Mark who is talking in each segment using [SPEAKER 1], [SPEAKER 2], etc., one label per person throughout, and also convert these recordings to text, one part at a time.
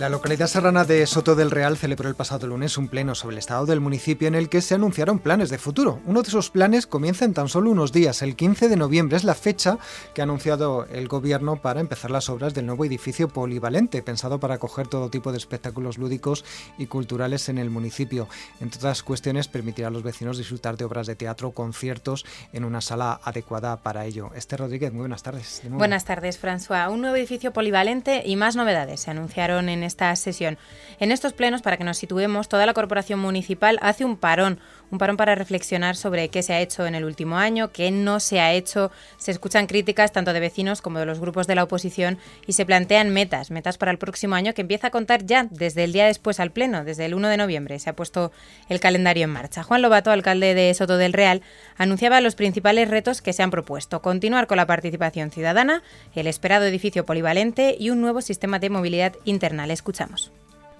[SPEAKER 1] La localidad serrana de Soto del Real celebró el pasado lunes un pleno sobre el estado del municipio en el que se anunciaron planes de futuro. Uno de esos planes comienza en tan solo unos días. El 15 de noviembre es la fecha que ha anunciado el gobierno para empezar las obras del nuevo edificio polivalente, pensado para acoger todo tipo de espectáculos lúdicos y culturales en el municipio. Entre otras cuestiones, permitirá a los vecinos disfrutar de obras de teatro conciertos en una sala adecuada para ello. Esther Rodríguez, muy buenas tardes.
[SPEAKER 2] Buenas tardes, François. Un nuevo edificio polivalente y más novedades se anunciaron en esta sesión. En estos plenos, para que nos situemos, toda la corporación municipal hace un parón, un parón para reflexionar sobre qué se ha hecho en el último año, qué no se ha hecho. Se escuchan críticas tanto de vecinos como de los grupos de la oposición y se plantean metas, metas para el próximo año que empieza a contar ya desde el día después al pleno, desde el 1 de noviembre. Se ha puesto el calendario en marcha. Juan Lobato, alcalde de Soto del Real, anunciaba los principales retos que se han propuesto. Continuar con la participación ciudadana, el esperado edificio polivalente y un nuevo sistema de movilidad interna. Escuchamos.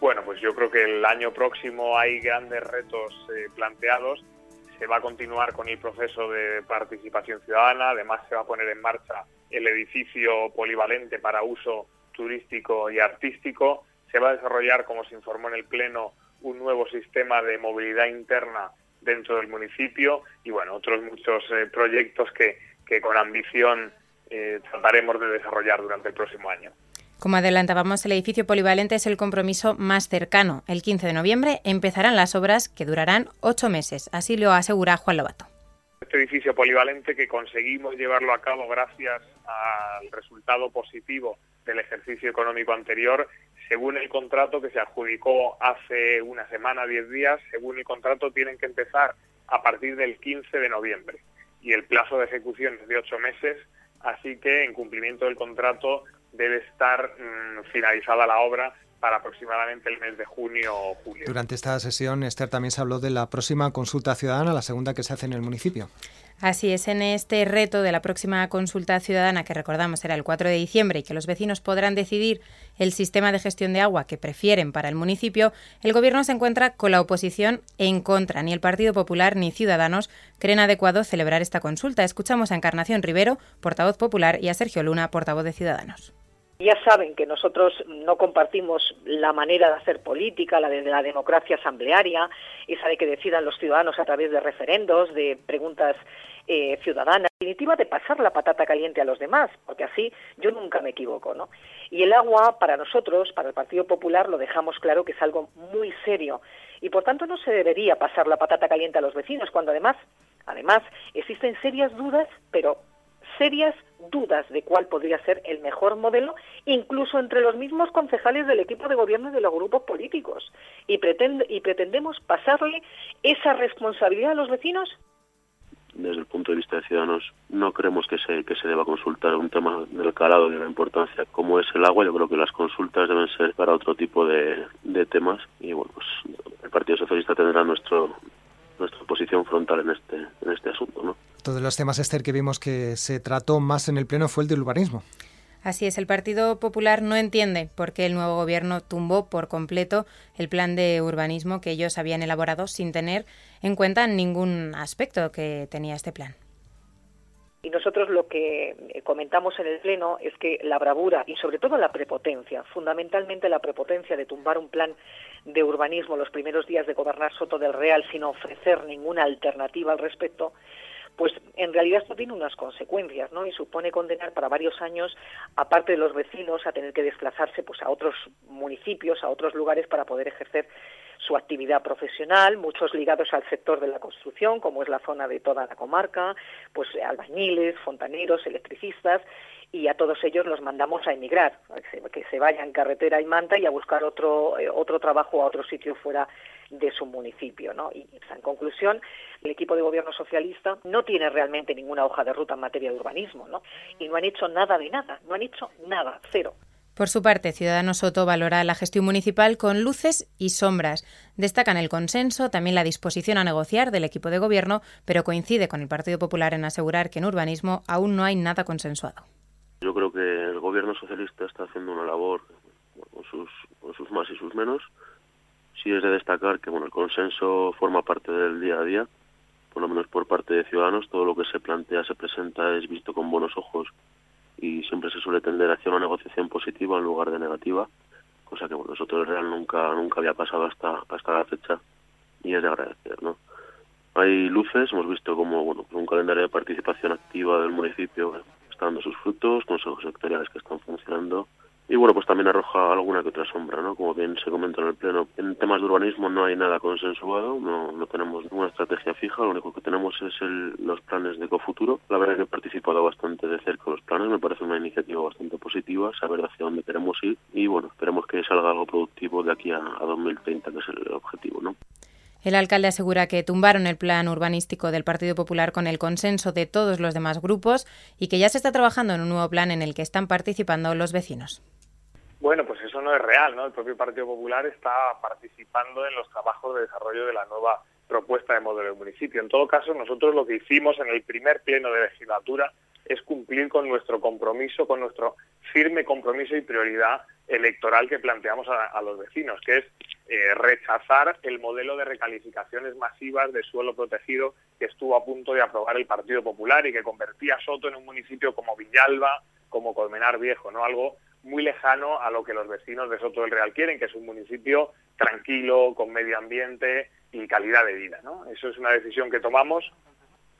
[SPEAKER 3] Bueno, pues yo creo que el año próximo hay grandes retos eh, planteados. Se va a continuar con el proceso de participación ciudadana. Además, se va a poner en marcha el edificio polivalente para uso turístico y artístico. Se va a desarrollar, como se informó en el Pleno, un nuevo sistema de movilidad interna dentro del municipio y, bueno, otros muchos eh, proyectos que, con ambición eh, trataremos de desarrollar durante el próximo año.
[SPEAKER 2] Como adelantábamos, el edificio polivalente es el compromiso más cercano. El 15 de noviembre empezarán las obras que durarán ocho meses. Así lo asegura Juan Lobato.
[SPEAKER 3] Este edificio polivalente que conseguimos llevarlo a cabo gracias al resultado positivo del ejercicio económico anterior, según el contrato que se adjudicó hace una semana, diez días, según el contrato tienen que empezar a partir del 15 de noviembre y el plazo de ejecución es de ocho meses, así que en cumplimiento del contrato debe estar mm, finalizada la obra para aproximadamente el mes de junio o julio.
[SPEAKER 1] Durante esta sesión, Esther, también se habló de la próxima consulta ciudadana, la segunda que se hace en el municipio.
[SPEAKER 2] Así es, en este reto de la próxima consulta ciudadana, que recordamos será el 4 de diciembre y que los vecinos podrán decidir el sistema de gestión de agua que prefieren para el municipio, el Gobierno se encuentra con la oposición en contra. Ni el Partido Popular ni Ciudadanos creen adecuado celebrar esta consulta. Escuchamos a Encarnación Rivero, portavoz popular, y a Sergio Luna, portavoz de Ciudadanos.
[SPEAKER 4] Ya saben que nosotros no compartimos la manera de hacer política, la de la democracia asamblearia, esa de que decidan los ciudadanos a través de referendos, de preguntas eh, ciudadanas, en definitiva de pasar la patata caliente a los demás, porque así yo nunca me equivoco, ¿no? Y el agua, para nosotros, para el Partido Popular, lo dejamos claro que es algo muy serio y por tanto no se debería pasar la patata caliente a los vecinos, cuando además, además existen serias dudas, pero serias dudas de cuál podría ser el mejor modelo, incluso entre los mismos concejales del equipo de gobierno y de los grupos políticos. Y, pretende, y pretendemos pasarle esa responsabilidad a los vecinos.
[SPEAKER 5] Desde el punto de vista de Ciudadanos, no creemos que se, que se deba consultar un tema del calado de la importancia como es el agua. Yo creo que las consultas deben ser para otro tipo de, de temas. Y bueno, pues el Partido Socialista tendrá nuestro, nuestra posición frontal en este, en este asunto. ¿no?
[SPEAKER 1] De los temas, Esther, que vimos que se trató más en el Pleno fue el del urbanismo.
[SPEAKER 2] Así es, el Partido Popular no entiende por qué el nuevo gobierno tumbó por completo el plan de urbanismo que ellos habían elaborado sin tener en cuenta ningún aspecto que tenía este plan.
[SPEAKER 4] Y nosotros lo que comentamos en el Pleno es que la bravura y sobre todo la prepotencia, fundamentalmente la prepotencia de tumbar un plan de urbanismo los primeros días de gobernar Soto del Real sin ofrecer ninguna alternativa al respecto, pues en realidad esto tiene unas consecuencias, ¿no? Y supone condenar para varios años, aparte de los vecinos, a tener que desplazarse pues a otros municipios, a otros lugares para poder ejercer su actividad profesional, muchos ligados al sector de la construcción, como es la zona de toda la comarca, pues albañiles, fontaneros, electricistas, y a todos ellos los mandamos a emigrar, que se vayan carretera y manta y a buscar otro, eh, otro trabajo a otro sitio fuera de su municipio. ¿no? Y en conclusión, el equipo de gobierno socialista no tiene realmente ninguna hoja de ruta en materia de urbanismo, ¿no? Y no han hecho nada de nada, no han hecho nada, cero.
[SPEAKER 2] Por su parte, Ciudadanos Soto valora la gestión municipal con luces y sombras. Destacan el consenso, también la disposición a negociar del equipo de gobierno, pero coincide con el Partido Popular en asegurar que en urbanismo aún no hay nada consensuado.
[SPEAKER 5] Yo creo que el gobierno socialista está haciendo una labor con sus, con sus más y sus menos. Sí es de destacar que bueno, el consenso forma parte del día a día por lo menos por parte de Ciudadanos, todo lo que se plantea, se presenta, es visto con buenos ojos y siempre se suele tender hacia una negociación positiva en lugar de negativa, cosa que bueno, nosotros Real nunca nunca había pasado hasta hasta la fecha y es de agradecer, ¿no? Hay luces, hemos visto como bueno, un calendario de participación activa del municipio está dando sus frutos, consejos sectoriales que están funcionando y bueno, pues también arroja alguna que otra sombra, ¿no? Como bien se comenta en el Pleno, en temas de urbanismo no hay nada consensuado, no, tenemos ninguna estrategia fija, lo único que tenemos es el, los planes de Cofuturo. La verdad es que he participado bastante de cerca en los planes, me parece una iniciativa bastante positiva, saber hacia dónde queremos ir y bueno, esperemos que salga algo productivo de aquí a, a 2030, que es el objetivo, ¿no?
[SPEAKER 2] El alcalde asegura que tumbaron el plan urbanístico del Partido Popular con el consenso de todos los demás grupos y que ya se está trabajando en un nuevo plan en el que están participando los vecinos.
[SPEAKER 3] Bueno, pues eso no es real, ¿no? El propio Partido Popular está participando en los trabajos de desarrollo de la nueva propuesta de modelo de municipio. En todo caso, nosotros lo que hicimos en el primer pleno de legislatura es cumplir con nuestro compromiso, con nuestro firme compromiso y prioridad electoral que planteamos a, los vecinos, que es eh, rechazar el modelo de recalificaciones masivas de suelo protegido que estuvo a punto de aprobar el Partido Popular y que convertía Soto en un municipio como Villalba, como Colmenar Viejo, ¿no? Algo muy lejano a lo que los vecinos de Soto del Real quieren, que es un municipio tranquilo, con medio ambiente y calidad de vida. ¿no? Eso es una decisión que tomamos.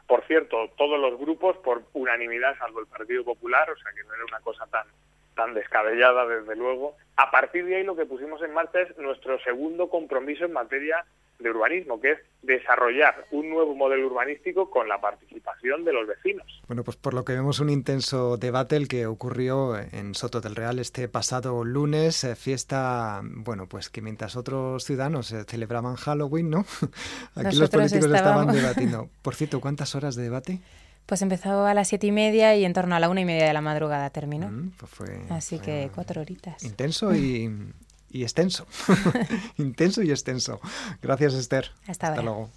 [SPEAKER 3] Por cierto, todos los grupos por unanimidad, salvo el Partido Popular, o sea que no era una cosa tan, tan descabellada, desde luego. A partir de ahí lo que pusimos en marcha es nuestro segundo compromiso en materia de urbanismo, que es desarrollar un nuevo modelo urbanístico con la participación de los vecinos.
[SPEAKER 1] Bueno, pues por lo que vemos un intenso debate el que ocurrió en Soto del Real este pasado lunes, eh, fiesta, bueno, pues que mientras otros ciudadanos eh, celebraban Halloween, ¿no? Aquí los políticos estaban debatiendo. Por cierto, ¿cuántas horas de debate?
[SPEAKER 2] Pues empezó a las siete y media y en torno a la una y media de la madrugada terminó.
[SPEAKER 1] Mm, pues fue,
[SPEAKER 2] Así que cuatro horitas.
[SPEAKER 1] Intenso y, y extenso. Intenso y extenso. Gracias, Esther.
[SPEAKER 2] Hasta,
[SPEAKER 1] luego.